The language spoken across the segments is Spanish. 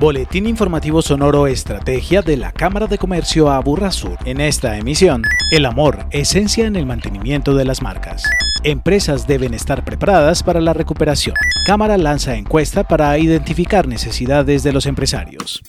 Boletín informativo sonoro Estrategia de la Cámara de Comercio Aburrasur. En esta emisión, el amor, esencia en el mantenimiento de las marcas. Empresas deben estar preparadas para la recuperación. Cámara lanza encuesta para identificar necesidades de los empresarios.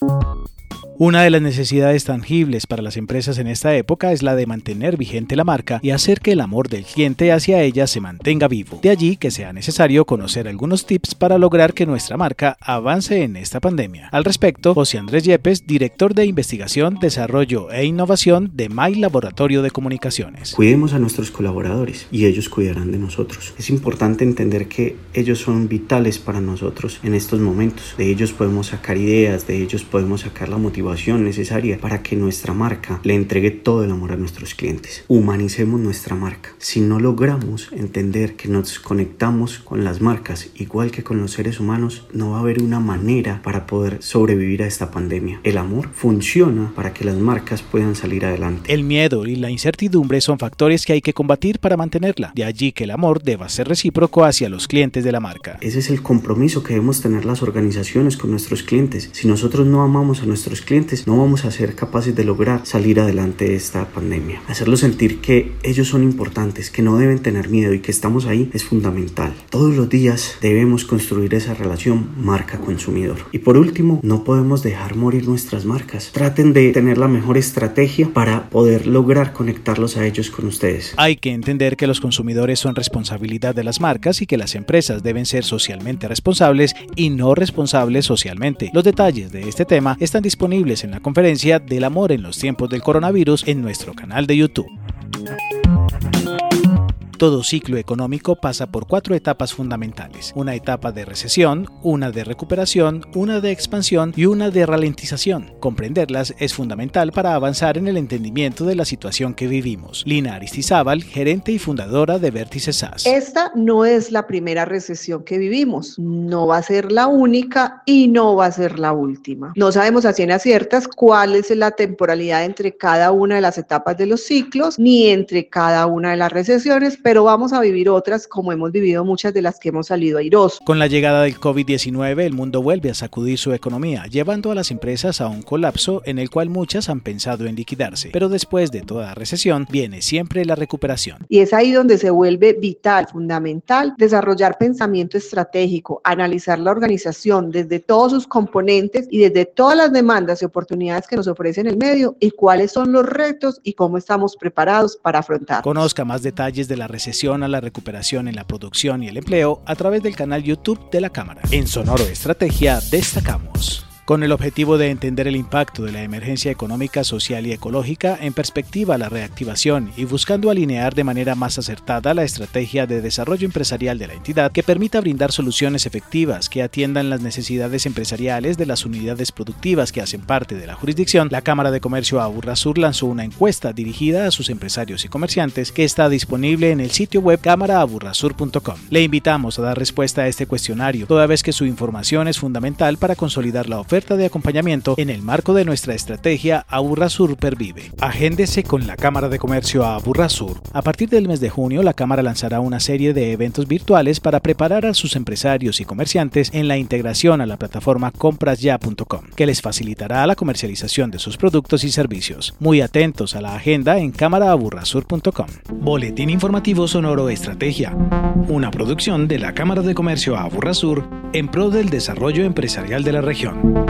Una de las necesidades tangibles para las empresas en esta época es la de mantener vigente la marca y hacer que el amor del cliente hacia ella se mantenga vivo. De allí que sea necesario conocer algunos tips para lograr que nuestra marca avance en esta pandemia. Al respecto, José Andrés Yepes, director de investigación, desarrollo e innovación de My Laboratorio de Comunicaciones. Cuidemos a nuestros colaboradores y ellos cuidarán de nosotros. Es importante entender que ellos son vitales para nosotros en estos momentos. De ellos podemos sacar ideas, de ellos podemos sacar la motivación necesaria para que nuestra marca le entregue todo el amor a nuestros clientes. Humanicemos nuestra marca. Si no logramos entender que nos conectamos con las marcas igual que con los seres humanos, no va a haber una manera para poder sobrevivir a esta pandemia. El amor funciona para que las marcas puedan salir adelante. El miedo y la incertidumbre son factores que hay que combatir para mantenerla. De allí que el amor deba ser recíproco hacia los clientes de la marca. Ese es el compromiso que debemos tener las organizaciones con nuestros clientes. Si nosotros no amamos a nuestros clientes, no vamos a ser capaces de lograr salir adelante de esta pandemia. Hacerlos sentir que ellos son importantes, que no deben tener miedo y que estamos ahí es fundamental. Todos los días debemos construir esa relación marca-consumidor. Y por último, no podemos dejar morir nuestras marcas. Traten de tener la mejor estrategia para poder lograr conectarlos a ellos con ustedes. Hay que entender que los consumidores son responsabilidad de las marcas y que las empresas deben ser socialmente responsables y no responsables socialmente. Los detalles de este tema están disponibles en la conferencia del amor en los tiempos del coronavirus en nuestro canal de YouTube. Todo ciclo económico pasa por cuatro etapas fundamentales. Una etapa de recesión, una de recuperación, una de expansión y una de ralentización. Comprenderlas es fundamental para avanzar en el entendimiento de la situación que vivimos. Lina Aristizábal, gerente y fundadora de Vértice SAS. Esta no es la primera recesión que vivimos, no va a ser la única y no va a ser la última. No sabemos a ciencias ciertas cuál es la temporalidad entre cada una de las etapas de los ciclos ni entre cada una de las recesiones, pero vamos a vivir otras como hemos vivido muchas de las que hemos salido airosos. Con la llegada del COVID-19, el mundo vuelve a sacudir su economía, llevando a las empresas a un colapso en el cual muchas han pensado en liquidarse. Pero después de toda recesión, viene siempre la recuperación. Y es ahí donde se vuelve vital, fundamental, desarrollar pensamiento estratégico, analizar la organización desde todos sus componentes y desde todas las demandas y oportunidades que nos ofrecen el medio y cuáles son los retos y cómo estamos preparados para afrontar. Conozca más detalles de la recesión a la recuperación en la producción y el empleo a través del canal YouTube de la Cámara. En Sonoro Estrategia destacamos con el objetivo de entender el impacto de la emergencia económica, social y ecológica en perspectiva a la reactivación y buscando alinear de manera más acertada la estrategia de desarrollo empresarial de la entidad que permita brindar soluciones efectivas que atiendan las necesidades empresariales de las unidades productivas que hacen parte de la jurisdicción, la Cámara de Comercio Aburrasur lanzó una encuesta dirigida a sus empresarios y comerciantes que está disponible en el sitio web cámaraaburrasur.com. Le invitamos a dar respuesta a este cuestionario, toda vez que su información es fundamental para consolidar la oferta de acompañamiento en el marco de nuestra estrategia Aburrasur Pervive. Agéndese con la Cámara de Comercio Aburrasur. A partir del mes de junio, la Cámara lanzará una serie de eventos virtuales para preparar a sus empresarios y comerciantes en la integración a la plataforma comprasya.com, que les facilitará la comercialización de sus productos y servicios. Muy atentos a la agenda en cámaraaburrasur.com. Boletín informativo sonoro Estrategia. Una producción de la Cámara de Comercio Aburrasur en pro del desarrollo empresarial de la región.